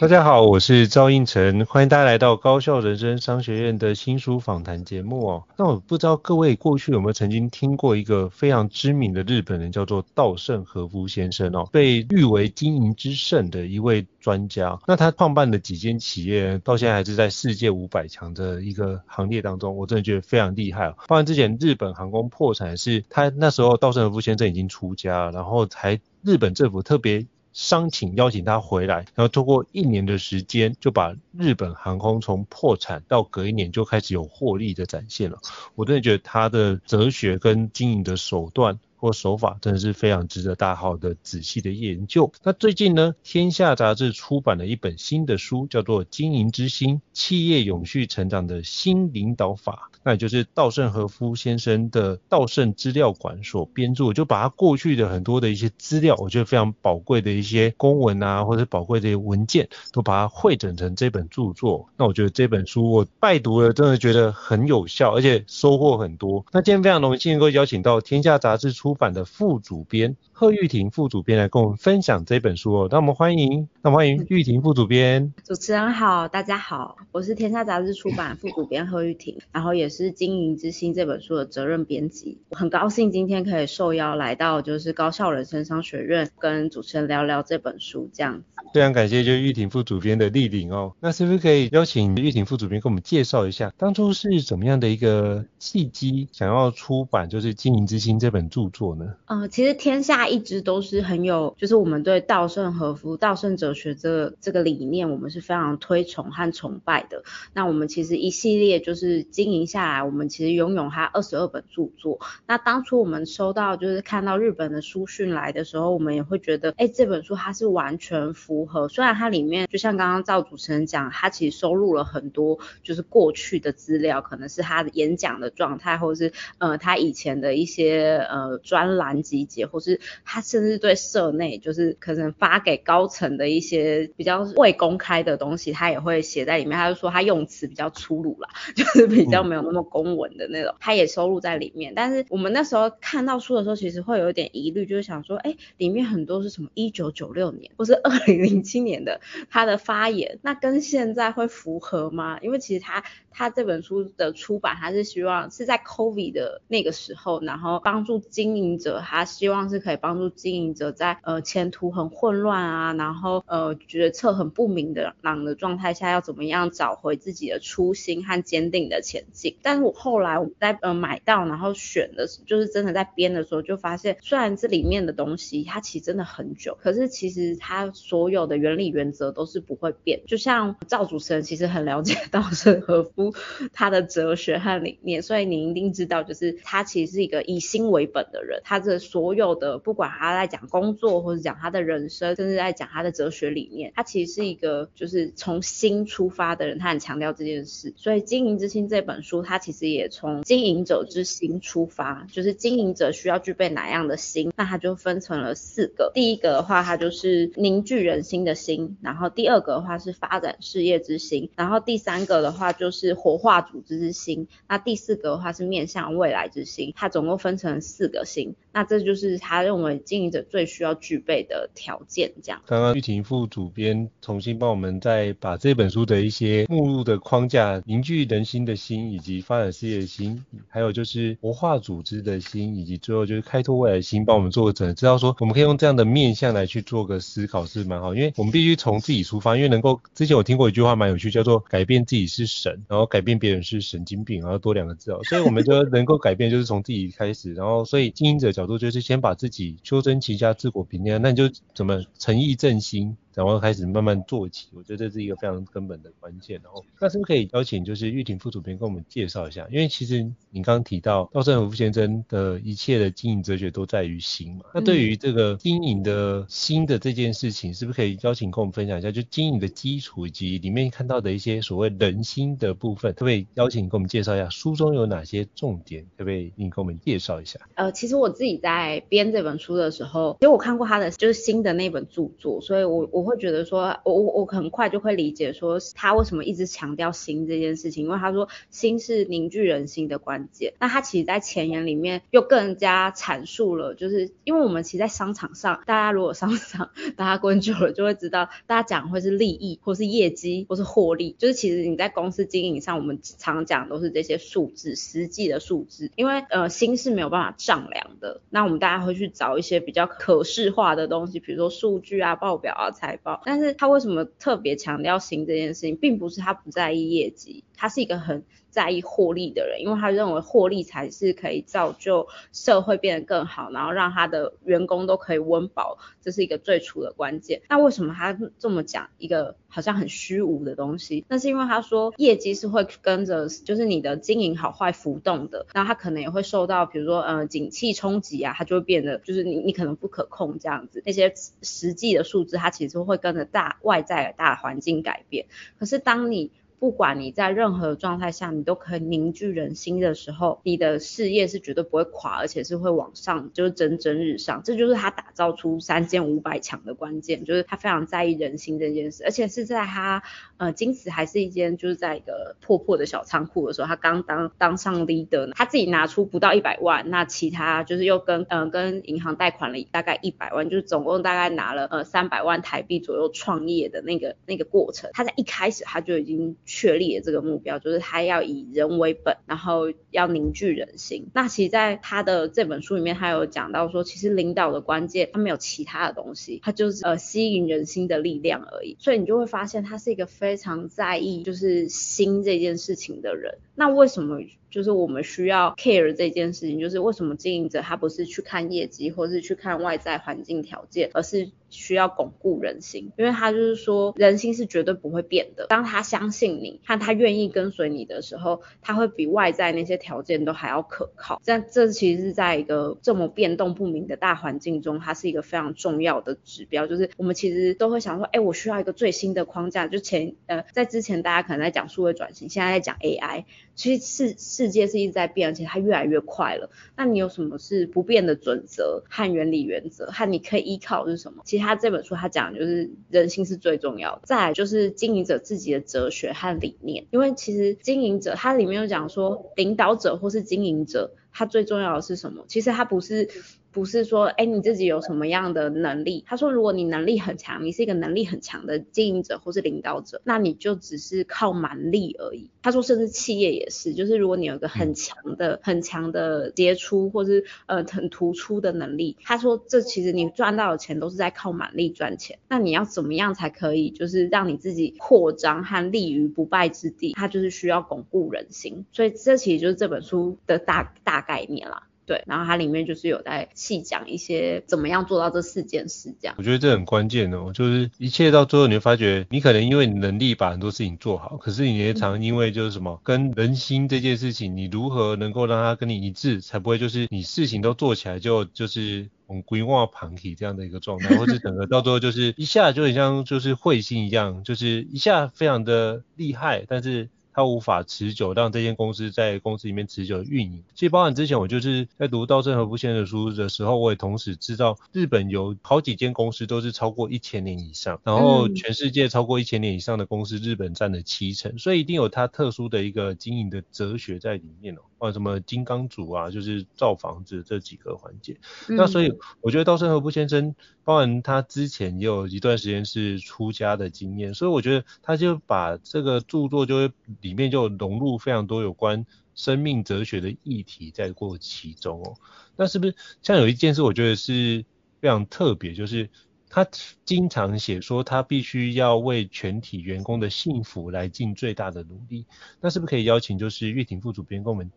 大家好，我是赵胤丞，欢迎大家来到高效人生商学院的新书访谈节目哦。那我不知道各位过去有没有曾经听过一个非常知名的日本人，叫做稻盛和夫先生哦，被誉为经营之圣的一位专家。那他创办的几间企业，到现在还是在世界五百强的一个行列当中，我真的觉得非常厉害哦。包括之前日本航空破产，是他那时候稻盛和夫先生已经出家，然后才日本政府特别。商请邀请他回来，然后通过一年的时间，就把日本航空从破产到隔一年就开始有获利的展现了。我真的觉得他的哲学跟经营的手段或手法，真的是非常值得大家好的仔细的研究。那最近呢，天下杂志出版了一本新的书，叫做《经营之心：企业永续成长的新领导法》。那也就是稻盛和夫先生的稻盛资料馆所编著，就把他过去的很多的一些资料，我觉得非常宝贵的一些公文啊，或者宝贵的一些文件，都把它汇整成这本著作。那我觉得这本书我拜读了，真的觉得很有效，而且收获很多。那今天非常荣幸能够邀请到天下杂志出出版的副主编贺玉婷副主编来跟我们分享这本书哦。那我们欢迎，那么欢迎玉婷副主编。主持人好，大家好，我是天下杂志出版副主编贺玉婷，然后也是。《经营之星》这本书的责任编辑，我很高兴今天可以受邀来到就是高校人生商学院，跟主持人聊聊这本书这样子。非常感谢就是玉婷副主编的莅临哦，那是不是可以邀请玉婷副主编跟我们介绍一下，当初是怎么样的一个契机，想要出版就是《经营之星》这本著作呢？呃，其实天下一直都是很有，就是我们对稻盛和夫、稻盛哲学这个这个理念，我们是非常推崇和崇拜的。那我们其实一系列就是经营下来，我们其实拥有他二十二本著作。那当初我们收到就是看到日本的书讯来的时候，我们也会觉得，哎，这本书它是完全符合。虽然它里面就像刚刚赵主持人讲，它其实收录了很多就是过去的资料，可能是他的演讲的状态，或是呃他以前的一些呃专栏集结，或是他甚至对社内就是可能发给高层的一些比较未公开的东西，他也会写在里面。他就说他用词比较粗鲁啦，就是比较没有那么公文的那种，他也收录在里面。但是我们那时候看到书的时候，其实会有点疑虑，就是想说，哎，里面很多是什么一九九六年或是二零零七年的他的发言，那跟现在会符合吗？因为其实他他这本书的出版，他是希望是在 COVID 的那个时候，然后帮助经营者，他希望是可以帮帮助经营者在呃前途很混乱啊，然后呃决策很不明的朗的状态下，要怎么样找回自己的初心和坚定的前进。但是我后来我在呃买到然后选的，就是真的在编的时候，就发现虽然这里面的东西它其实真的很久，可是其实它所有的原理原则都是不会变，就像赵主持人其实很了解稻盛和夫他的哲学和理念，所以你一定知道，就是他其实是一个以心为本的人，他的所有的不管他在讲工作，或者讲他的人生，甚至在讲他的哲学理念，他其实是一个就是从心出发的人，他很强调这件事。所以《经营之心》这本书，它其实也从经营者之心出发，就是经营者需要具备哪样的心，那它就分成了四个。第一个的话，它就是凝聚人心的心；然后第二个的话是发展事业之心；然后第三个的话就是活化组织之心；那第四个的话是面向未来之心。它总共分成四个心。那这就是他认为经营者最需要具备的条件，这样。刚刚玉婷副主编重新帮我们再把这本书的一些目录的框架，凝聚人心的心，以及发展事业的心，还有就是活化组织的心，以及最后就是开拓未来的心，帮我们做个整，知道说我们可以用这样的面向来去做个思考是蛮好，因为我们必须从自己出发，因为能够之前我听过一句话蛮有趣，叫做改变自己是神，然后改变别人是神经病，然后多两个字哦，所以我们就能够改变就是从自己开始，然后所以经营者角度就是先把自己修身齐家治国平天下，那你就怎么诚意正心？然后开始慢慢做起，我觉得这是一个非常根本的关键。然后，那是不是可以邀请就是玉婷副主编跟我们介绍一下？因为其实你刚刚提到稻盛和夫先生的一切的经营哲学都在于心嘛。那对于这个经营的心的这件事情，是不是可以邀请跟我们分享一下？就经营的基础以及里面看到的一些所谓人心的部分，可不可以邀请你跟我们介绍一下？书中有哪些重点？可不可以你跟我们介绍一下？呃，其实我自己在编这本书的时候，其实我看过他的就是新的那本著作，所以我我会觉得说。我我我很快就会理解说他为什么一直强调心这件事情，因为他说心是凝聚人心的关键。那他其实在前言里面又更加阐述了，就是因为我们其实，在商场上，大家如果商场大家关久了，就会知道，大家讲会是利益，或是业绩，或是获利。就是其实你在公司经营上，我们常讲都是这些数字，实际的数字。因为呃心是没有办法丈量的，那我们大家会去找一些比较可视化的东西，比如说数据啊、报表啊、财海报，但是他。为什么特别强调行这件事情，并不是他不在意业绩，他是一个很在意获利的人，因为他认为获利才是可以造就社会变得更好，然后让他的员工都可以温饱，这是一个最初的关键。那为什么他这么讲一个好像很虚无的东西？那是因为他说业绩是会跟着，就是你的经营好坏浮动的，那他可能也会受到，比如说呃景气冲击啊，它就会变得就是你你可能不可控这样子。那些实际的数字，它其实会跟着大外在的大环境改变。可是当你不管你在任何状态下，你都可以凝聚人心的时候，你的事业是绝对不会垮，而且是会往上，就是蒸蒸日上。这就是他打造出三千五百强的关键，就是他非常在意人心这件事，而且是在他呃，金瓷还是一间就是在一个破破的小仓库的时候，他刚当当上 leader，他自己拿出不到一百万，那其他就是又跟呃跟银行贷款了大概一百万，就是总共大概拿了呃三百万台币左右创业的那个那个过程，他在一开始他就已经。确立的这个目标，就是他要以人为本，然后要凝聚人心。那其实，在他的这本书里面，他有讲到说，其实领导的关键，他没有其他的东西，他就是呃吸引人心的力量而已。所以你就会发现，他是一个非常在意就是心这件事情的人。那为什么？就是我们需要 care 这件事情，就是为什么经营者他不是去看业绩，或是去看外在环境条件，而是需要巩固人心，因为他就是说人心是绝对不会变的。当他相信你，和他愿意跟随你的时候，他会比外在那些条件都还要可靠。但这其实是在一个这么变动不明的大环境中，它是一个非常重要的指标。就是我们其实都会想说，哎，我需要一个最新的框架。就前呃，在之前大家可能在讲数位转型，现在在讲 AI，其实世。世界是一直在变，而且它越来越快了。那你有什么是不变的准则和原理原则，和你可以依靠是什么？其实他这本书他讲的就是人性是最重要的，再来就是经营者自己的哲学和理念。因为其实经营者他里面有讲说，领导者或是经营者，他最重要的是什么？其实他不是。不是说，哎，你自己有什么样的能力？他说，如果你能力很强，你是一个能力很强的经营者或是领导者，那你就只是靠蛮力而已。他说，甚至企业也是，就是如果你有一个很强的、很强的杰出或是呃很突出的能力，他说，这其实你赚到的钱都是在靠蛮力赚钱。那你要怎么样才可以，就是让你自己扩张和立于不败之地？他就是需要巩固人心。所以这其实就是这本书的大大概念啦。对，然后它里面就是有在细讲一些怎么样做到这四件事，这样。我觉得这很关键哦，就是一切到最后你会发觉，你可能因为你能力把很多事情做好，可是你也常因为就是什么，跟人心这件事情，你如何能够让它跟你一致，才不会就是你事情都做起来就就是。从规划旁体这样的一个状态，或者整个到最后就是一下就很像就是彗星一样，就是一下非常的厉害，但是。它无法持久，让这间公司在公司里面持久运营。其实包含之前我就是在读稻盛和夫先生的书的时候，我也同时知道日本有好几间公司都是超过一千年以上，然后全世界超过一千年以上的公司，日本占了七成，所以一定有它特殊的一个经营的哲学在里面哦。啊，什么金刚组啊，就是造房子这几个环节。那所以我觉得稻盛和夫先生，包含他之前也有一段时间是出家的经验，所以我觉得他就把这个著作就会。里面就融入非常多有关生命哲学的议题在过其中哦。那是不是像有一件事，我觉得是非常特别，就是他经常写说他必须要为全体员工的幸福来尽最大的努力。那是不是可以邀请就是岳婷副主编跟我们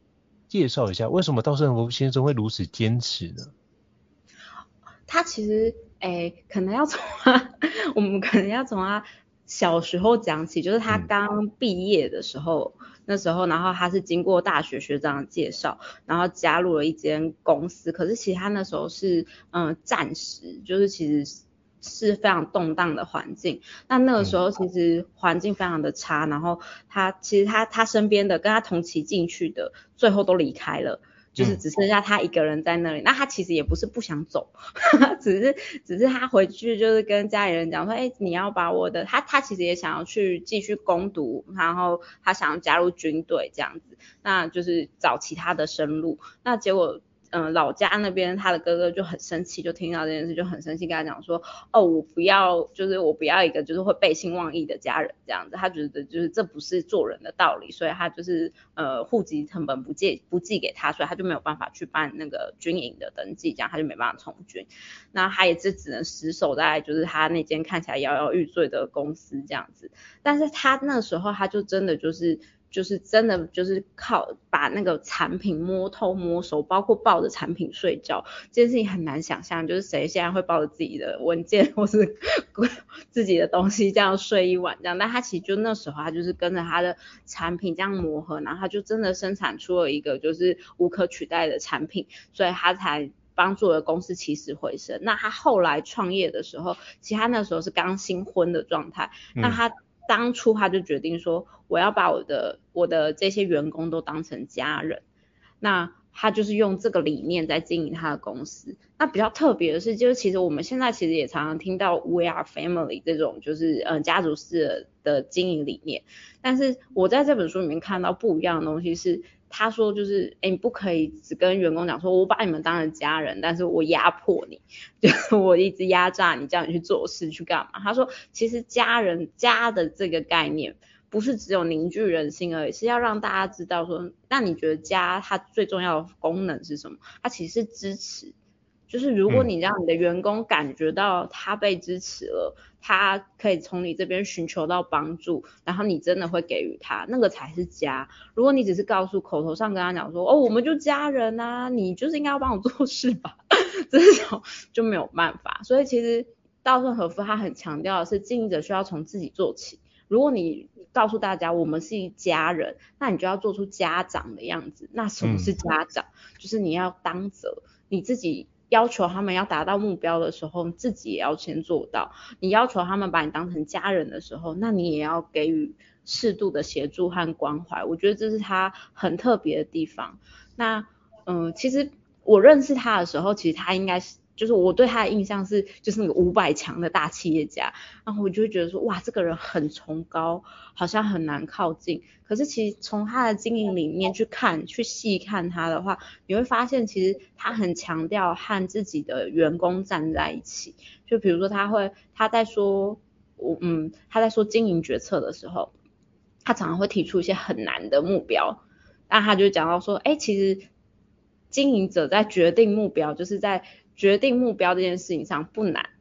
介绍一下，为什么稻盛和夫先生会如此坚持呢？他其实，诶，可能要从他，我们可能要从他。小时候讲起，就是他刚毕业的时候，嗯、那时候，然后他是经过大学学长的介绍，然后加入了一间公司。可是其实他那时候是，嗯，暂时，就是其实是非常动荡的环境。那那个时候其实环境非常的差，然后他其实他他身边的跟他同期进去的，最后都离开了。就是只剩下他一个人在那里，嗯、那他其实也不是不想走，只是只是他回去就是跟家里人讲说，哎、欸，你要把我的，他他其实也想要去继续攻读，然后他想要加入军队这样子，那就是找其他的生路，那结果。嗯，老家那边他的哥哥就很生气，就听到这件事就很生气，跟他讲说，哦，我不要，就是我不要一个就是会背信忘义的家人这样子，他觉得就是这不是做人的道理，所以他就是呃户籍成本不寄不寄给他，所以他就没有办法去办那个军营的登记，这样他就没办法从军，那他也是只能死守在就是他那间看起来摇摇欲坠的公司这样子，但是他那时候他就真的就是。就是真的就是靠把那个产品摸透摸熟，包括抱着产品睡觉，这件事情很难想象，就是谁现在会抱着自己的文件或是 自己的东西这样睡一晚这样，但他其实就那时候他就是跟着他的产品这样磨合，然后他就真的生产出了一个就是无可取代的产品，所以他才帮助了公司起死回生。那他后来创业的时候，其实他那时候是刚新婚的状态，那他。当初他就决定说，我要把我的我的这些员工都当成家人，那他就是用这个理念在经营他的公司。那比较特别的是，就是其实我们现在其实也常常听到 We are family 这种就是嗯家族式的经营理念，但是我在这本书里面看到不一样的东西是。他说就是，哎，你不可以只跟员工讲说，我把你们当成家人，但是我压迫你，就我一直压榨你，叫你去做事去干嘛？他说，其实家人家的这个概念，不是只有凝聚人心而已，是要让大家知道说，那你觉得家它最重要的功能是什么？它其实是支持。就是如果你让你的员工感觉到他被支持了，嗯、他可以从你这边寻求到帮助，然后你真的会给予他，那个才是家。如果你只是告诉口头上跟他讲说，哦，我们就家人啊，你就是应该要帮我做事吧，这种就没有办法。所以其实稻盛和夫他很强调的是，经营者需要从自己做起。如果你告诉大家我们是一家人，那你就要做出家长的样子。那什么是家长？嗯、就是你要当责，你自己。要求他们要达到目标的时候，自己也要先做到。你要求他们把你当成家人的时候，那你也要给予适度的协助和关怀。我觉得这是他很特别的地方。那，嗯，其实我认识他的时候，其实他应该是。就是我对他的印象是，就是那个五百强的大企业家，然后我就会觉得说，哇，这个人很崇高，好像很难靠近。可是其实从他的经营理念去看，去细看他的话，你会发现其实他很强调和自己的员工站在一起。就比如说他会他在说，我嗯，他在说经营决策的时候，他常常会提出一些很难的目标，那他就讲到说，哎，其实经营者在决定目标，就是在决定目标这件事情上不难，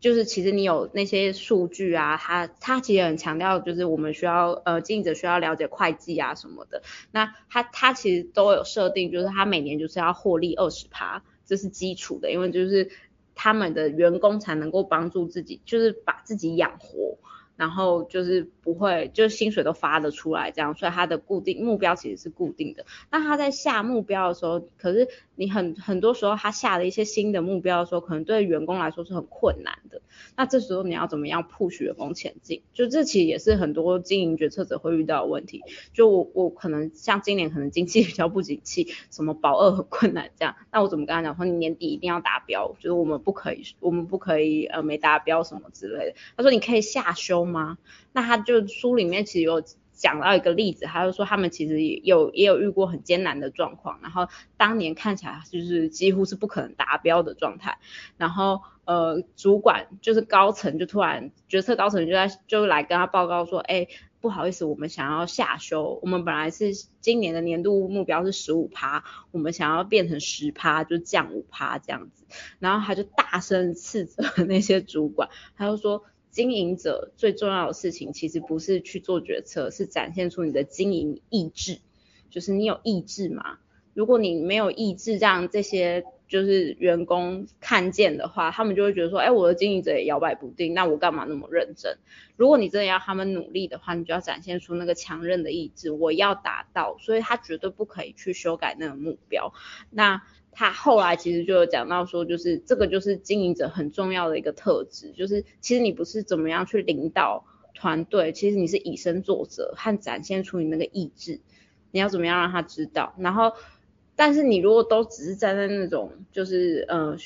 就是其实你有那些数据啊，他他其实很强调，就是我们需要呃经营者需要了解会计啊什么的。那他他其实都有设定，就是他每年就是要获利二十趴，这是基础的，因为就是他们的员工才能够帮助自己，就是把自己养活。然后就是不会，就是薪水都发得出来这样，所以他的固定目标其实是固定的。那他在下目标的时候，可是你很很多时候他下了一些新的目标的时候，可能对员工来说是很困难的。那这时候你要怎么样 push 员工前进？就这其实也是很多经营决策者会遇到的问题。就我我可能像今年可能经济 比较不景气，什么保二很困难这样，那我怎么跟他讲说你年底一定要达标？就是我们不可以，我们不可以呃没达标什么之类的。他说你可以下休吗？那他就书里面其实有讲到一个例子，他就说他们其实也有也有遇过很艰难的状况，然后当年看起来就是几乎是不可能达标的状态，然后呃主管就是高层就突然决策高层就在就来跟他报告说，哎不好意思，我们想要下修，我们本来是今年的年度目标是十五趴，我们想要变成十趴，就降五趴这样子，然后他就大声斥责 那些主管，他就说。经营者最重要的事情，其实不是去做决策，是展现出你的经营意志。就是你有意志吗？如果你没有意志，让这些就是员工看见的话，他们就会觉得说，哎，我的经营者也摇摆不定，那我干嘛那么认真？如果你真的要他们努力的话，你就要展现出那个强韧的意志，我要达到，所以他绝对不可以去修改那个目标。那。他后来其实就有讲到说，就是这个就是经营者很重要的一个特质，就是其实你不是怎么样去领导团队，其实你是以身作则和展现出你那个意志，你要怎么样让他知道。然后，但是你如果都只是站在那种就是呃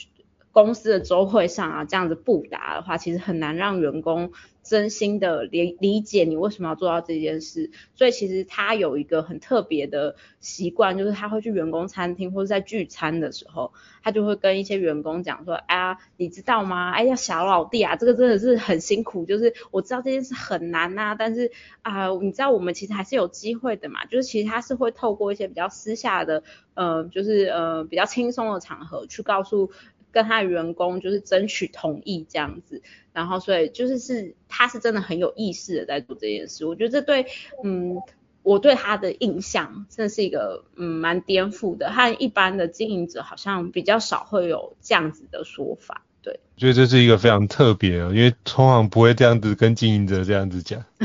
公司的周会上啊这样子布达的话，其实很难让员工。真心的理理解你为什么要做到这件事，所以其实他有一个很特别的习惯，就是他会去员工餐厅或者在聚餐的时候，他就会跟一些员工讲说，哎呀，你知道吗？哎呀，小老弟啊，这个真的是很辛苦，就是我知道这件事很难呐，但是啊，你知道我们其实还是有机会的嘛，就是其实他是会透过一些比较私下的，呃，就是呃比较轻松的场合去告诉。跟他的员工就是争取同意这样子，然后所以就是是他是真的很有意识的在做这件事，我觉得这对嗯我对他的印象真的是一个嗯蛮颠覆的，和一般的经营者好像比较少会有这样子的说法。对，我觉得这是一个非常特别哦，因为通常不会这样子跟经营者这样子讲，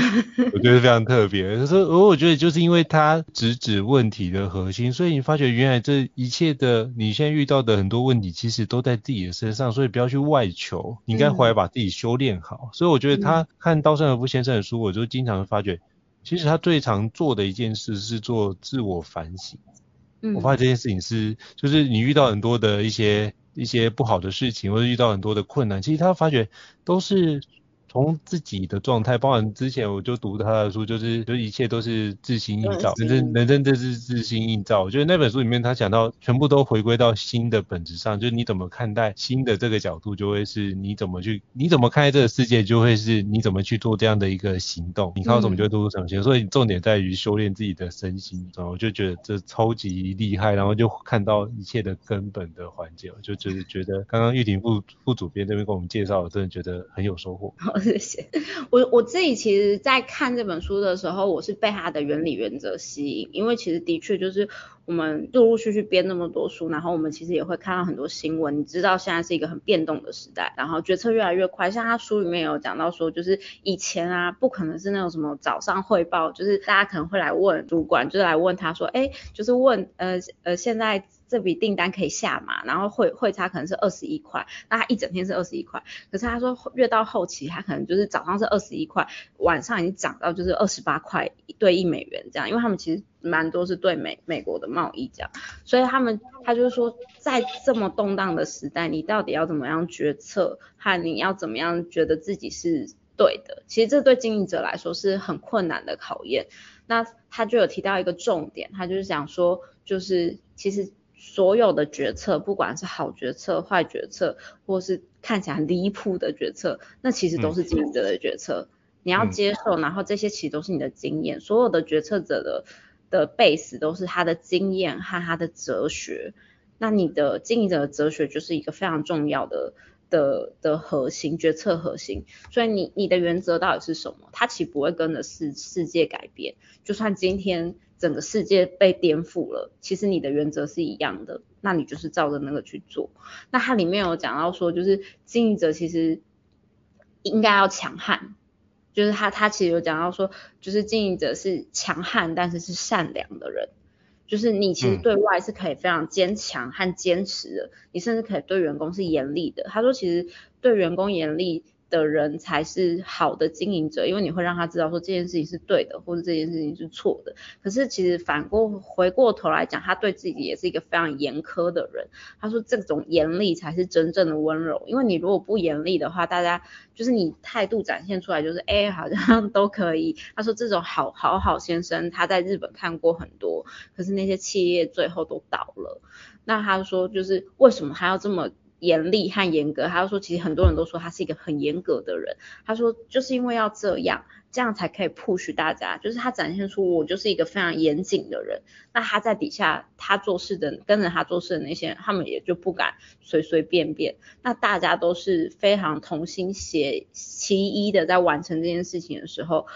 我觉得非常特别。可是而我觉得就是因为他直指问题的核心，所以你发觉原来这一切的你现在遇到的很多问题，其实都在自己的身上，所以不要去外求，你应该回来把自己修炼好。嗯、所以我觉得他看稻盛和夫先生的书，我就经常发觉，其实他最常做的一件事是做自我反省。嗯，我发现这件事情是，就是你遇到很多的一些。一些不好的事情，或者遇到很多的困难，其实他发觉都是。从自己的状态，包含之前我就读他的书，就是就一切都是自心映照，人生人生这是自心映照。我觉得那本书里面他讲到，全部都回归到心的本质上，就是你怎么看待心的这个角度，就会是你怎么去，你怎么看待这个世界，就会是你怎么去做这样的一个行动，你看到什么就会做出什么行动。所以重点在于修炼自己的身心，然后我就觉得这超级厉害，然后就看到一切的根本的环节，我就觉得觉得刚刚玉婷副副主编这边跟我们介绍，我真的觉得很有收获。谢谢。我我自己其实，在看这本书的时候，我是被它的原理原则吸引，因为其实的确就是我们陆陆续续编那么多书，然后我们其实也会看到很多新闻，你知道现在是一个很变动的时代，然后决策越来越快。像他书里面有讲到说，就是以前啊，不可能是那种什么早上汇报，就是大家可能会来问主管，就是来问他说，哎，就是问呃呃现在。这笔订单可以下嘛？然后汇汇差可能是二十一块，那他一整天是二十一块。可是他说越到后期，他可能就是早上是二十一块，晚上已经涨到就是二十八块兑一美元这样，因为他们其实蛮多是对美美国的贸易这样，所以他们他就是说，在这么动荡的时代，你到底要怎么样决策，和你要怎么样觉得自己是对的？其实这对经营者来说是很困难的考验。那他就有提到一个重点，他就是想说，就是其实。所有的决策，不管是好决策、坏决策，或是看起来很离谱的决策，那其实都是经营者的决策。嗯、你要接受，然后这些其实都是你的经验。所有的决策者的的 base 都是他的经验和他的哲学。那你的经营者的哲学就是一个非常重要的的的核心决策核心，所以你你的原则到底是什么？它其实不会跟着世世界改变，就算今天整个世界被颠覆了，其实你的原则是一样的，那你就是照着那个去做。那它里面有讲到说，就是经营者其实应该要强悍，就是他他其实有讲到说，就是经营者是强悍，但是是善良的人。就是你其实对外是可以非常坚强和坚持的，嗯、你甚至可以对员工是严厉的。他说，其实对员工严厉的人才是好的经营者，因为你会让他知道说这件事情是对的，或者这件事情是错的。可是其实反过回过头来讲，他对自己也是一个非常严苛的人。他说这种严厉才是真正的温柔，因为你如果不严厉的话，大家就是你态度展现出来就是哎好像 都可以。他说这种好好好先生他在日本看过很多，可是那些企业最后都倒了。那他说就是为什么他要这么？严厉和严格，他就说，其实很多人都说他是一个很严格的人。他说，就是因为要这样，这样才可以 push 大家，就是他展现出我就是一个非常严谨的人。那他在底下，他做事的跟着他做事的那些，他们也就不敢随随便便。那大家都是非常同心协其一的在完成这件事情的时候，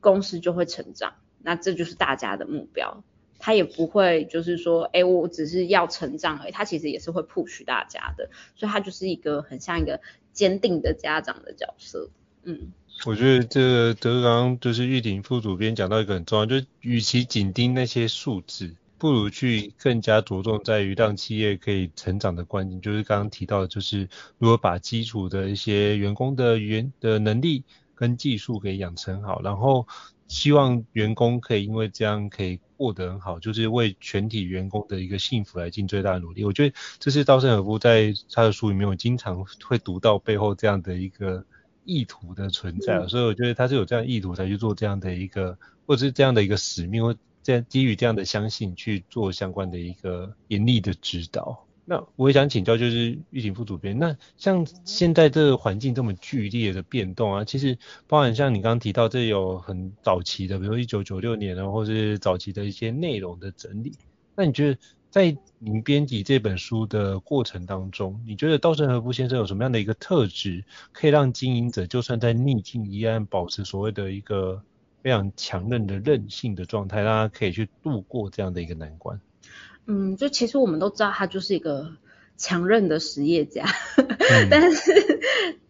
公司就会成长。那这就是大家的目标。他也不会就是说，哎，我只是要成长而已。他其实也是会 push 大家的，所以他就是一个很像一个坚定的家长的角色。嗯，我觉得这个德刚就是玉婷副主编讲到一个很重要，就是与其紧盯那些数字，不如去更加着重在于让企业可以成长的关键，就是刚刚提到的，就是如何把基础的一些员工的原的能力跟技术给养成好，然后。希望员工可以因为这样可以过得很好，就是为全体员工的一个幸福来尽最大的努力。我觉得这是稻盛和夫在他的书里面，我经常会读到背后这样的一个意图的存在，嗯、所以我觉得他是有这样意图才去做这样的一个，或者是这样的一个使命，或这样基于这样的相信去做相关的一个严厉的指导。那我也想请教，就是玉婷副主编，那像现在这个环境这么剧烈的变动啊，其实包含像你刚刚提到，这有很早期的，比如一九九六年啊，或是早期的一些内容的整理。那你觉得在您编辑这本书的过程当中，你觉得稻盛和夫先生有什么样的一个特质，可以让经营者就算在逆境依然保持所谓的一个非常强韧的韧性的状态，让他可以去度过这样的一个难关？嗯，就其实我们都知道他就是一个强韧的实业家，嗯、但是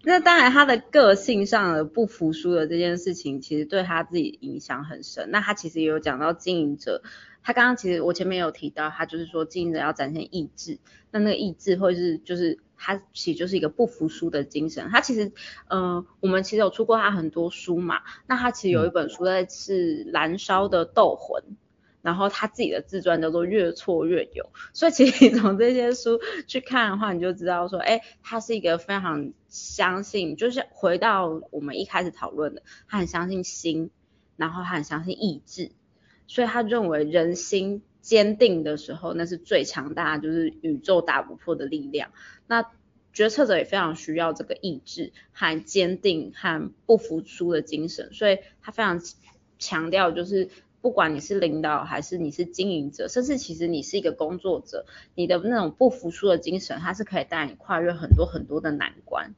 那当然他的个性上的不服输的这件事情，其实对他自己影响很深。那他其实也有讲到经营者，他刚刚其实我前面有提到，他就是说经营者要展现意志，那那个意志或是就是他其实就是一个不服输的精神。他其实嗯、呃，我们其实有出过他很多书嘛，那他其实有一本书在是燃烧的斗魂。然后他自己的自传叫做越挫越勇，所以其实你从这些书去看的话，你就知道说，哎，他是一个非常相信，就是回到我们一开始讨论的，他很相信心，然后他很相信意志，所以他认为人心坚定的时候，那是最强大，就是宇宙打不破的力量。那决策者也非常需要这个意志和坚定和不服输的精神，所以他非常强调就是。不管你是领导还是你是经营者，甚至其实你是一个工作者，你的那种不服输的精神，它是可以带你跨越很多很多的难关。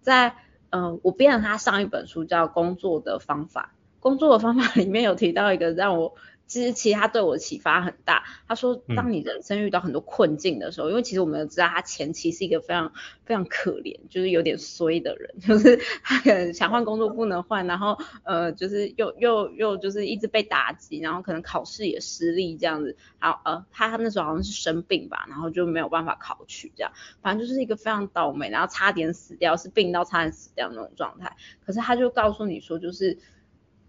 在嗯，我编了他上一本书叫《工作的方法》，工作的方法里面有提到一个让我。其实，其实他对我启发很大。他说，当你人生遇到很多困境的时候，嗯、因为其实我们都知道他前期是一个非常非常可怜，就是有点衰的人，就是他可能想换工作不能换，然后呃，就是又又又就是一直被打击，然后可能考试也失利这样子。然后呃，他那时候好像是生病吧，然后就没有办法考取这样，反正就是一个非常倒霉，然后差点死掉，是病到差点死掉那种状态。可是他就告诉你说，就是。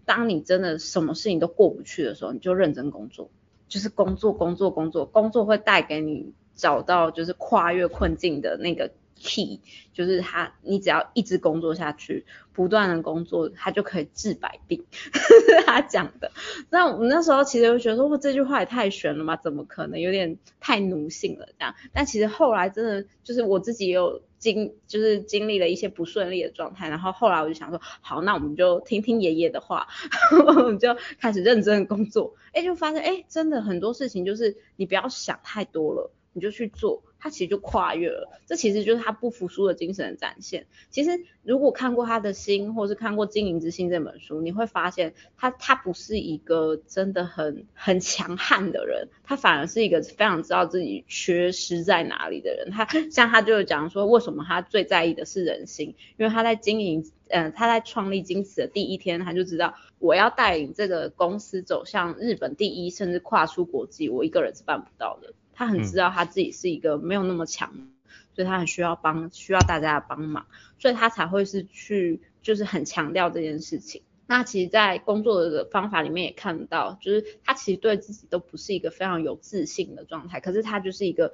当你真的什么事情都过不去的时候，你就认真工作，就是工作，工作，工作，工作会带给你找到就是跨越困境的那个 key，就是他，你只要一直工作下去，不断的工作，他就可以治百病，他讲的。那我们那时候其实就觉得说，哇，这句话也太玄了嘛，怎么可能，有点太奴性了这样。但其实后来真的就是我自己也有。经就是经历了一些不顺利的状态，然后后来我就想说，好，那我们就听听爷爷的话，我们就开始认真的工作，哎，就发现哎，真的很多事情就是你不要想太多了，你就去做。他其实就跨越了。这其实就是他不服输的精神的展现。其实如果看过他的心，或是看过《经营之心》这本书，你会发现他他不是一个真的很很强悍的人，他反而是一个非常知道自己缺失在哪里的人。他像他就讲说，为什么他最在意的是人心，因为他在经营。嗯，他在创立京瓷的第一天，他就知道我要带领这个公司走向日本第一，甚至跨出国际，我一个人是办不到的。他很知道他自己是一个没有那么强，嗯、所以他很需要帮，需要大家的帮忙，所以他才会是去，就是很强调这件事情。那其实，在工作的方法里面也看到，就是他其实对自己都不是一个非常有自信的状态，可是他就是一个。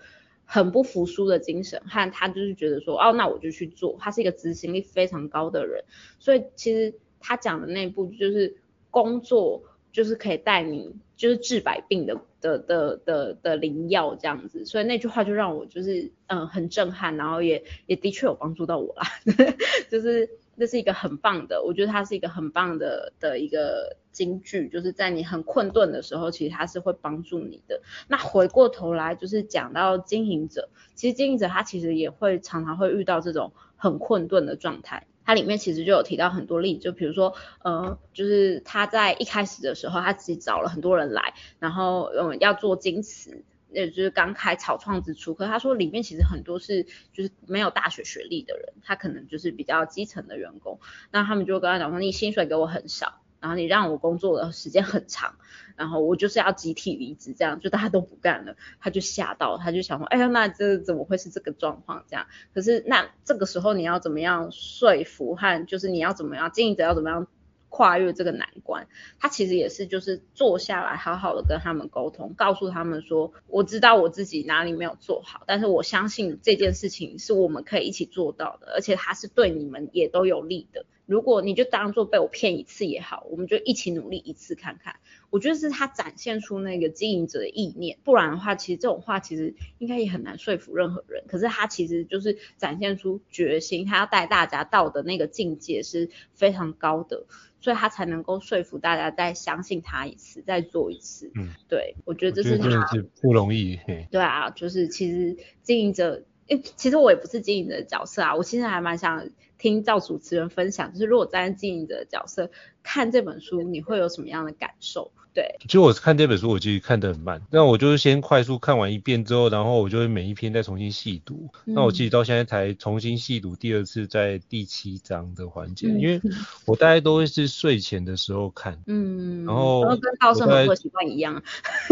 很不服输的精神，和他就是觉得说，哦，那我就去做。他是一个执行力非常高的人，所以其实他讲的那一步就是工作就是可以带你就是治百病的的的的的灵药这样子。所以那句话就让我就是嗯很震撼，然后也也的确有帮助到我啦，就是。这是一个很棒的，我觉得它是一个很棒的的一个金句，就是在你很困顿的时候，其实它是会帮助你的。那回过头来就是讲到经营者，其实经营者他其实也会常常会遇到这种很困顿的状态。它里面其实就有提到很多例，就比如说，呃，就是他在一开始的时候，他自己找了很多人来，然后嗯要做京瓷。也就是刚开草创之初，可他说里面其实很多是就是没有大学学历的人，他可能就是比较基层的员工，那他们就跟他讲说，你薪水给我很少，然后你让我工作的时间很长，然后我就是要集体离职，这样就大家都不干了，他就吓到，他就想说，哎呀，那这怎么会是这个状况这样？可是那这个时候你要怎么样说服和就是你要怎么样经营者要怎么样？跨越这个难关，他其实也是就是坐下来好好的跟他们沟通，告诉他们说，我知道我自己哪里没有做好，但是我相信这件事情是我们可以一起做到的，而且它是对你们也都有利的。如果你就当做被我骗一次也好，我们就一起努力一次看看。我觉得是他展现出那个经营者的意念，不然的话，其实这种话其实应该也很难说服任何人。可是他其实就是展现出决心，他要带大家到的那个境界是非常高的，所以他才能够说服大家再相信他一次，再做一次。嗯，对，我觉得这是他，真的是不容易。对啊，就是其实经营者。诶，其实我也不是经营者的角色啊，我其实还蛮想听赵主持人分享，就是如果站在经营者的角色看这本书，你会有什么样的感受？对，其实我看这本书，我其实看得很慢，那我就是先快速看完一遍之后，然后我就会每一篇再重新细读。嗯、那我其实到现在才重新细读第二次，在第七章的环节，嗯、因为我大概都会是睡前的时候看，嗯，然后跟道生合作习惯一样，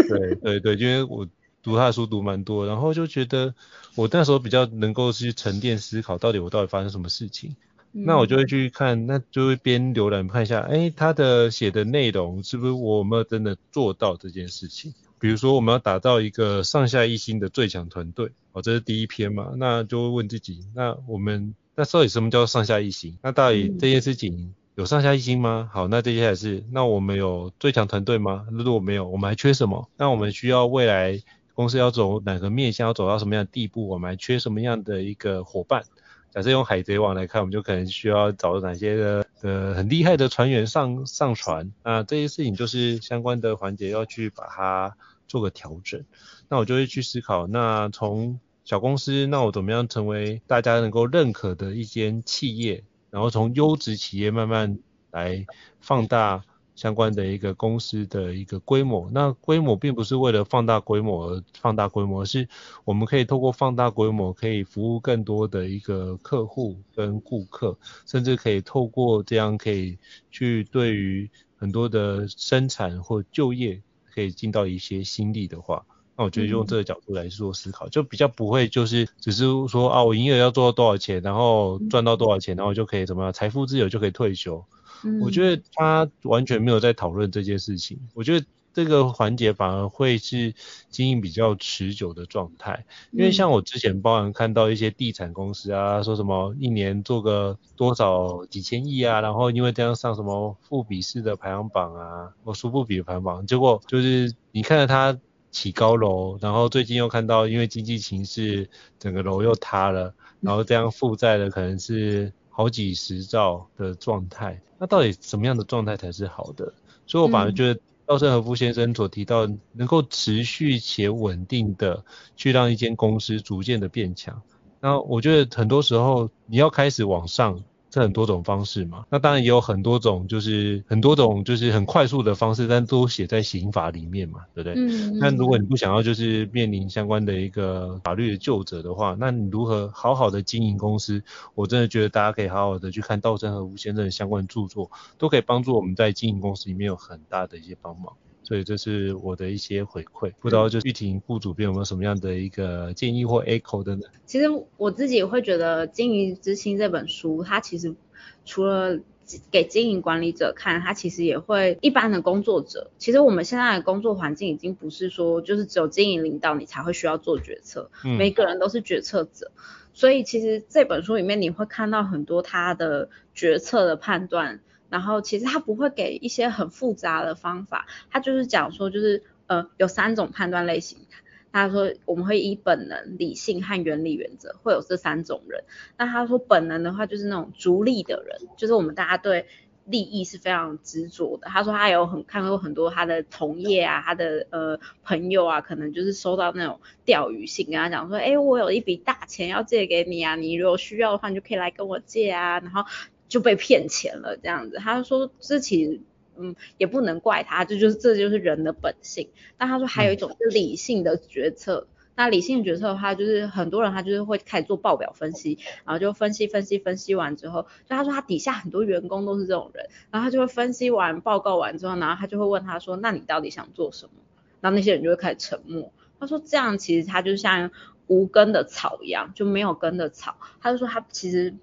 对对对，因为我。读他的书读蛮多，然后就觉得我那时候比较能够去沉淀思考，到底我到底发生什么事情。嗯、那我就会去看，那就会边浏览看一下，哎，他的写的内容是不是我有没有真的做到这件事情？比如说我们要打造一个上下一心的最强团队，哦，这是第一篇嘛，那就会问自己，那我们那到底什么叫上下一心？那到底这件事情有上下一心吗？好，那接下来是，那我们有最强团队吗？如果没有，我们还缺什么？那我们需要未来。公司要走哪个面向，要走到什么样的地步，我们还缺什么样的一个伙伴？假设用海贼王来看，我们就可能需要找哪些的呃很厉害的船员上上船。那这些事情就是相关的环节要去把它做个调整。那我就会去思考，那从小公司，那我怎么样成为大家能够认可的一间企业？然后从优质企业慢慢来放大。相关的一个公司的一个规模，那规模并不是为了放大规模而放大规模，而是我们可以透过放大规模，可以服务更多的一个客户跟顾客，甚至可以透过这样可以去对于很多的生产或就业可以尽到一些心力的话，那我觉得用这个角度来做思考，就比较不会就是只是说啊，我营业额要做到多少钱，然后赚到多少钱，然后就可以怎么样财富自由就可以退休。我觉得他完全没有在讨论这件事情。我觉得这个环节反而会是经营比较持久的状态，因为像我之前包含看到一些地产公司啊，说什么一年做个多少几千亿啊，然后因为这样上什么富比士的排行榜啊，或苏富比的排行榜，结果就是你看着他起高楼，然后最近又看到因为经济形势整个楼又塌了，然后这样负债的可能是。好几十兆的状态，那到底什么样的状态才是好的？所以我反而觉得，稻盛和夫先生所提到，能够持续且稳定的去让一间公司逐渐的变强。那我觉得很多时候你要开始往上。这很多种方式嘛，那当然也有很多种，就是很多种就是很快速的方式，但都写在刑法里面嘛，对不对？嗯。那如果你不想要就是面临相关的一个法律的究责的话，那你如何好好的经营公司？我真的觉得大家可以好好的去看稻盛和夫先生的相关著作，都可以帮助我们在经营公司里面有很大的一些帮忙。所以这是我的一些回馈，不知道就玉婷副主编有没有什么样的一个建议或 echo 的呢？其实我自己会觉得《经营之心》这本书，它其实除了给经营管理者看，它其实也会一般的工作者。其实我们现在的工作环境已经不是说就是只有经营领导你才会需要做决策，嗯，每个人都是决策者。所以其实这本书里面你会看到很多他的决策的判断。然后其实他不会给一些很复杂的方法，他就是讲说就是呃有三种判断类型，他说我们会以本能、理性和原理原则，会有这三种人。那他说本能的话就是那种逐利的人，就是我们大家对利益是非常执着的。他说他有很看过很多他的同业啊，他的呃朋友啊，可能就是收到那种钓鱼信，跟他讲说，哎，我有一笔大钱要借给你啊，你如果需要的话，你就可以来跟我借啊，然后。就被骗钱了这样子，他说这其实嗯也不能怪他，这就是这就是人的本性。但他说还有一种是理性的决策，那理性决策的话，就是很多人他就是会开始做报表分析，然后就分析分析分析完之后，就他说他底下很多员工都是这种人，然后他就会分析完报告完之后，然后他就会问他说，那你到底想做什么？然后那些人就会开始沉默。他说这样其实他就像无根的草一样，就没有根的草。他就说他其实。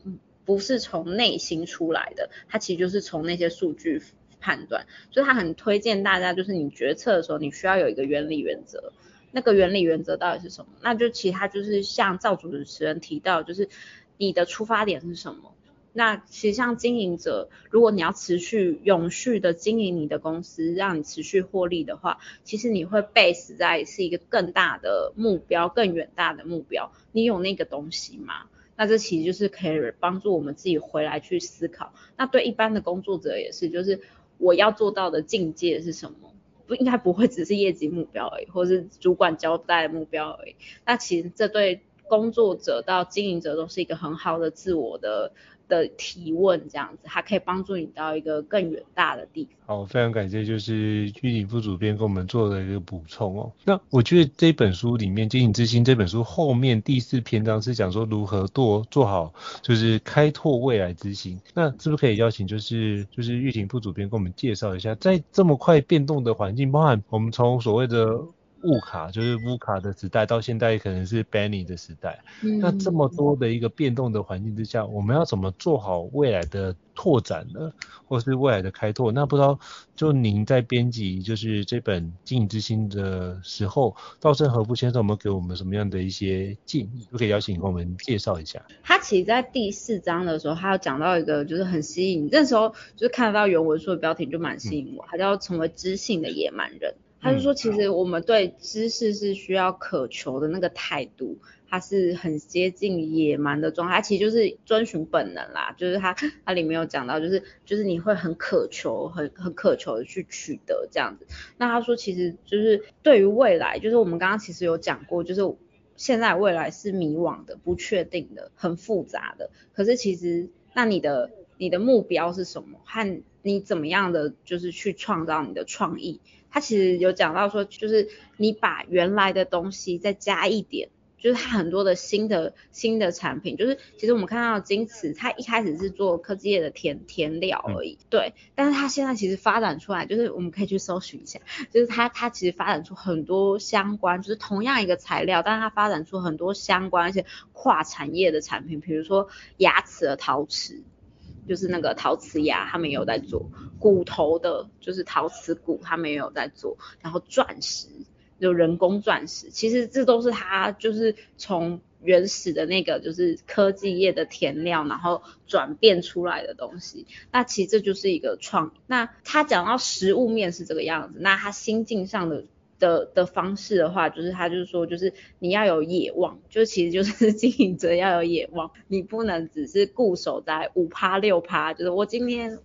不是从内心出来的，它其实就是从那些数据判断，所以他很推荐大家，就是你决策的时候，你需要有一个原理原则。那个原理原则到底是什么？那就其他就是像赵主持人提到，就是你的出发点是什么？那其实像经营者，如果你要持续永续的经营你的公司，让你持续获利的话，其实你会 base 在是一个更大的目标，更远大的目标。你有那个东西吗？那这其实就是可以帮助我们自己回来去思考。那对一般的工作者也是，就是我要做到的境界是什么？不应该不会只是业绩目标而已，或是主管交代的目标而已。那其实这对工作者到经营者都是一个很好的自我的。的提问这样子，它可以帮助你到一个更远大的地方。好，非常感谢，就是玉婷副主编给我们做的一个补充哦。那我觉得这本书里面《经营之心》这本书后面第四篇章是讲说如何做做好，就是开拓未来之心。那是不是可以邀请，就是就是玉婷副主编给我们介绍一下，在这么快变动的环境，包含我们从所谓的。物卡就是乌卡的时代，到现在可能是 Benny 的时代。嗯。那这么多的一个变动的环境之下，我们要怎么做好未来的拓展呢？或是未来的开拓？那不知道就您在编辑就是这本《经营之心》的时候，稻盛和夫先生有没有给我们什么样的一些建议？就可以邀请我们介绍一下。他其实，在第四章的时候，他有讲到一个就是很吸引，那时候就是看得到原文书的标题就蛮吸引我，他叫成为知性的野蛮人。他就说，其实我们对知识是需要渴求的那个态度，它是很接近野蛮的状态，它其实就是遵循本能啦。就是他他里面有讲到，就是就是你会很渴求，很很渴求的去取得这样子。那他说，其实就是对于未来，就是我们刚刚其实有讲过，就是现在未来是迷惘的、不确定的、很复杂的。可是其实，那你的你的目标是什么？和你怎么样的就是去创造你的创意？他其实有讲到说，就是你把原来的东西再加一点，就是他很多的新的新的产品，就是其实我们看到金瓷，它一开始是做科技业的填填料而已，嗯，对，但是它现在其实发展出来，就是我们可以去搜寻一下，就是它它其实发展出很多相关，就是同样一个材料，但是它发展出很多相关一些跨产业的产品，比如说牙齿的陶瓷。就是那个陶瓷牙，他们也有在做骨头的，就是陶瓷骨，他们也有在做。然后钻石，就人工钻石，其实这都是他就是从原始的那个就是科技业的填料，然后转变出来的东西。那其实这就是一个创。那他讲到实物面是这个样子，那他心境上的。的的方式的话，就是他就是说，就是你要有野望，就其实就是 经营者要有野望，你不能只是固守在五趴六趴，就是我今天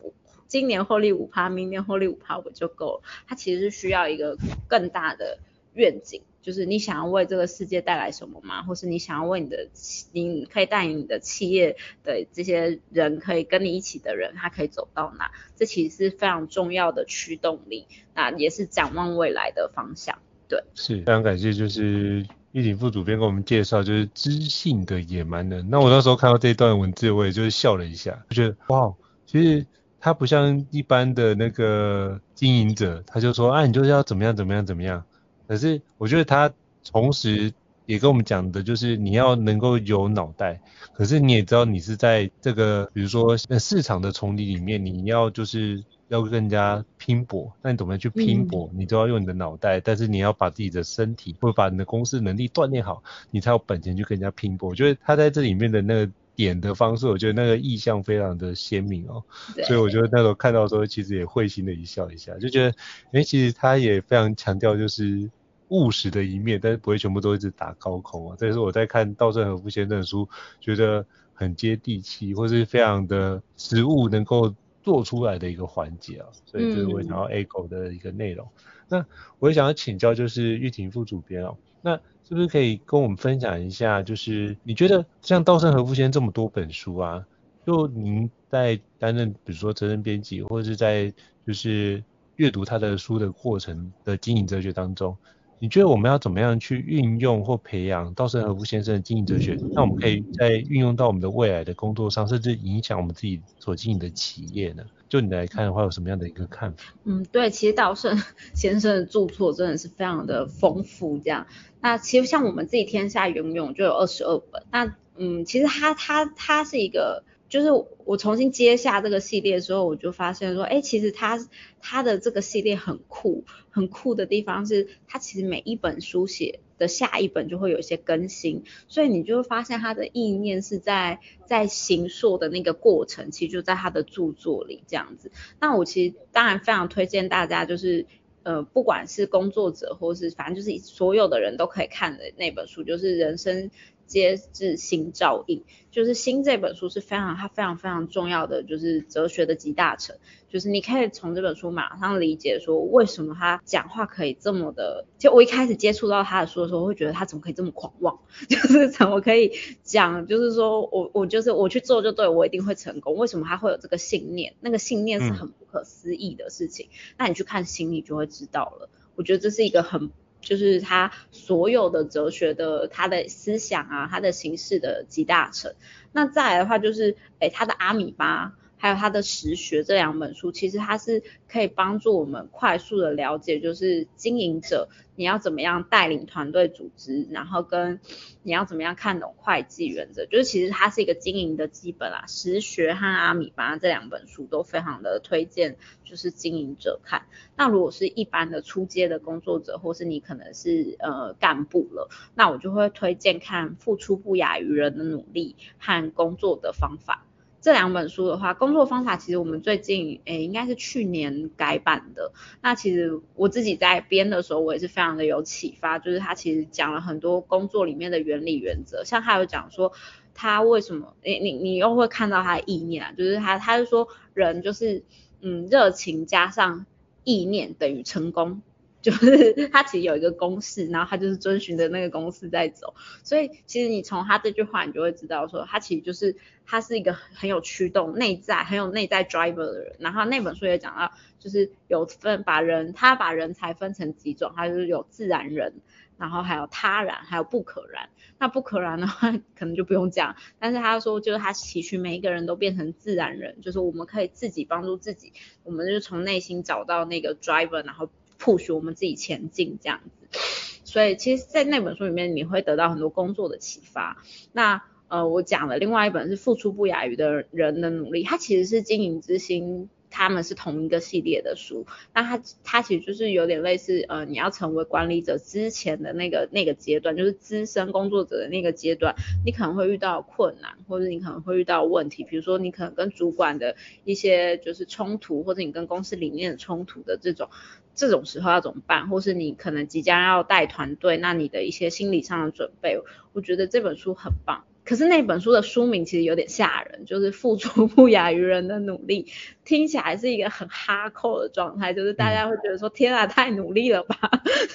今年获利五趴，明年获利五趴我就够了。他其实是需要一个更大的愿景，就是你想要为这个世界带来什么吗？或是你想要为你的，你可以带领你的企业的这些人，可以跟你一起的人，他可以走到哪？这其实是非常重要的驱动力，那也是展望未来的方向。对，是非常感谢，就是玉婷副主编给我们介绍，就是知性的野蛮人。那我那时候看到这一段文字，我也就是笑了一下，就觉得哇，其实他不像一般的那个经营者，他就说啊，你就是要怎么样怎么样怎么样。可是我觉得他同时也跟我们讲的就是你要能够有脑袋，可是你也知道你是在这个比如说市场的丛林里面，你要就是。要更加拼搏，那你怎么去拼搏？你都要用你的脑袋，嗯，但是你要把自己的身体或者把你的公司能力锻炼好，你才有本钱去跟人家拼搏。我觉得他在这里面的那个点的方式，我觉得那个意象非常的鲜明哦。所以我觉得那时候看到的时候，其实也会心的一笑一下，就觉得，哎，其实他也非常强调就是务实的一面，但是不会全部都一直打高空啊。这是我在看稻盛和夫先生的书，觉得很接地气，或是非常的实物能够。做出来的一个环节啊，所以这是我想要 echo 的一个内容。嗯。那我也想要请教，就是玉婷副主编哦，那是不是可以跟我们分享一下，就是你觉得像稻盛和夫先生这么多本书啊，就您在担任比如说责任编辑，或者是在就是阅读他的书的过程的经营哲学当中。你觉得我们要怎么样去运用或培养稻盛和夫先生的经营哲学？那我们可以在运用到我们的未来的工作上，甚至影响我们自己所经营的企业呢？就你来看的话，有什么样的一个看法？嗯，对，其实稻盛 先生的著作真的是非常的丰富。这样，那其实像我们自己天下永咏就有二十二本。那嗯，其实他他他是一个。就是我重新接下这个系列的时候，我就发现说，哎，其实他他的这个系列很酷，很酷的地方是，他其实每一本书写的下一本就会有一些更新，所以你就会发现他的意念是在在行塑的那个过程，其实就在他的著作里这样子。那我其实当然非常推荐大家，就是呃，不管是工作者或是反正就是所有的人都可以看的那本书，就是人生。皆自心照应，就是心这本书是非常它非常非常重要的，就是哲学的集大成。就是你可以从这本书马上理解说，为什么他讲话可以这么的。就我一开始接触到他的书的时候，我会觉得他怎么可以这么狂妄，就是怎么可以讲，就是说我我就是我去做就对，我一定会成功。为什么他会有这个信念？那个信念是很不可思议的事情。嗯、那你去看心，你就会知道了。我觉得这是一个很。就是他所有的哲学的他的思想啊，他的形式的集大成。那再来的话就是，诶，他的阿米巴。还有他的实学这两本书，其实它是可以帮助我们快速的了解，就是经营者你要怎么样带领团队组织，然后跟你要怎么样看懂会计原则，就是其实它是一个经营的基本啦。实学和阿米巴这两本书都非常的推荐，就是经营者看。那如果是一般的初阶的工作者，或是你可能是呃干部了，那我就会推荐看《付出不亚于人的努力》和《工作的方法》。这两本书的话，工作方法其实我们最近诶应该是去年改版的。那其实我自己在编的时候，我也是非常的有启发，就是他其实讲了很多工作里面的原理原则，像他有讲说他为什么，诶你你又会看到他的意念啊，就是他他是说人就是嗯热情加上意念等于成功。就是他其实有一个公式，然后他就是遵循着那个公式在走，所以其实你从他这句话，你就会知道说，他其实就是他是一个很有驱动、内在很有内在 driver 的人。然后那本书也讲到，就是有分把人，他把人才分成几种，他就是有自然人，然后还有他然，还有不可然。那不可然的话，可能就不用讲。但是他说，就是他期许每一个人都变成自然人，就是我们可以自己帮助自己，我们就从内心找到那个 driver，然后。Push 我们自己前进这样子，所以其实，在那本书里面，你会得到很多工作的启发。那呃，我讲了另外一本是付出不亚于的人的努力，它其实是经营之心。他们是同一个系列的书，那它它其实就是有点类似，呃，你要成为管理者之前的那个那个阶段，就是资深工作者的那个阶段，你可能会遇到困难，或者你可能会遇到问题，比如说你可能跟主管的一些就是冲突，或者你跟公司理念冲突的这种这种时候要怎么办，或是你可能即将要带团队，那你的一些心理上的准备，我觉得这本书很棒。可是那本书的书名其实有点吓人，就是付出不亚于人的努力，听起来是一个很哈扣的状态，就是大家会觉得说，天啊，太努力了吧？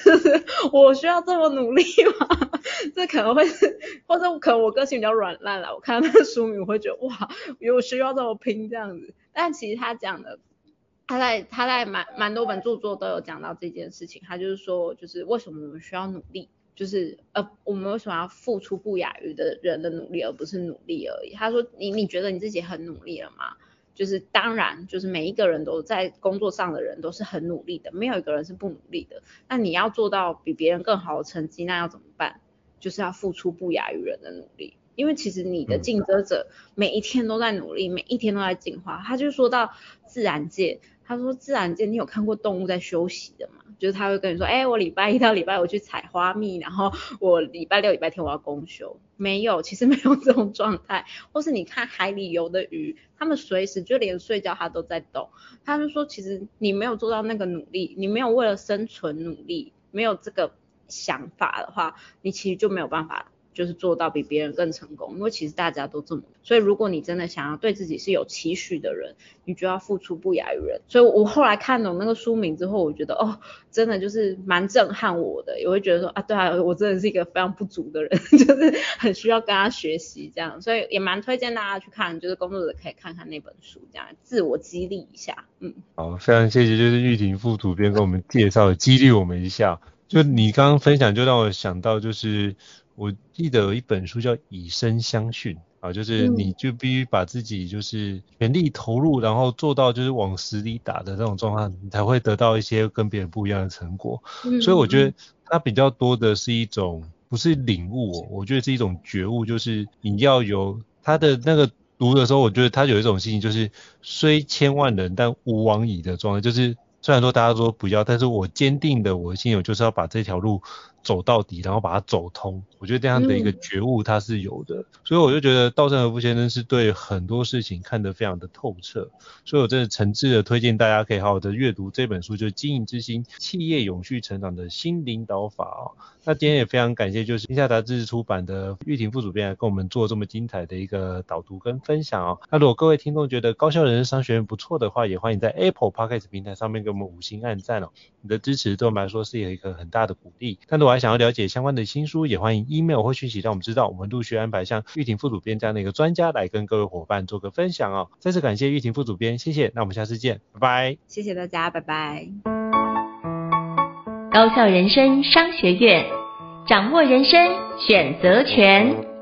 就 是我需要这么努力吗？这可能会是，或者可能我个性比较软烂了，我看到那个书名我会觉得哇，有需要这么拼这样子。但其实他讲的，他在他在蛮蛮多本著作都有讲到这件事情，他就是说，就是为什么我们需要努力。就是呃，我们为什么要付出不亚于的人的努力，而不是努力而已？他说，你你觉得你自己很努力了吗？就是当然，就是每一个人都在工作上的人都是很努力的，没有一个人是不努力的。那你要做到比别人更好的成绩，那要怎么办？就是要付出不亚于人的努力。因为其实你的竞争者每一天都在努力，每一天都在进化。他就说到自然界，他说自然界，你有看过动物在休息的吗？就是他会跟你说，哎，我礼拜一到礼拜五去采花蜜，然后我礼拜六、礼拜天我要公休。没有，其实没有这种状态。或是你看海里游的鱼，他们随时就连睡觉它都在动。他们说，其实你没有做到那个努力，你没有为了生存努力，没有这个想法的话，你其实就没有办法。就是做到比别人更成功，因为其实大家都这么。所以如果你真的想要对自己是有期许的人，你就要付出不亚于人。所以我后来看懂那个书名之后，我觉得哦，真的就是蛮震撼我的，也会觉得说啊，对啊，我真的是一个非常不足的人，就是很需要跟他学习这样。所以也蛮推荐大家去看，就是工作者可以看看那本书，这样自我激励一下。嗯，好，非常谢谢，就是玉婷副主编跟我们介绍，激励我们一下。就你刚刚分享，就让我想到就是。我记得有一本书叫《以身相训》啊，就是你就必须把自己就是全力投入，然后做到就是往死里打的那种状态，你才会得到一些跟别人不一样的成果。所以我觉得它比较多的是一种不是领悟，我觉得是一种觉悟，就是你要有他的那个读的时候，我觉得他有一种心情，就是虽千万人但吾往矣的状态，就是虽然说大家说不要，但是我坚定的我的心有就是要把这条路。走到底，然后把它走通，我觉得这样的一个觉悟它是有的，嗯、所以我就觉得稻盛和夫先生是对很多事情看得非常的透彻，所以我真的诚挚的推荐大家可以好好的阅读这本书，就是《经营之心：企业永续成长的新领导法》哦。那今天也非常感谢，就是天下杂志出版的玉婷副主编来跟我们做这么精彩的一个导读跟分享哦。那如果各位听众觉得高校人生商学院不错的话，也欢迎在 Apple Podcast 平台上面给我们五星按赞哦。你的支持对我们来说是有一个很大的鼓励。但如果想要了解相关的新书也欢迎 email 或讯息让我们知道我们陆续安排像玉婷副主编这样的一个专家来跟各位伙伴做个分享哦。再次感谢玉婷副主编谢谢那我们下次见拜拜。谢谢大家拜拜。高校人生商学院掌握人生选择权。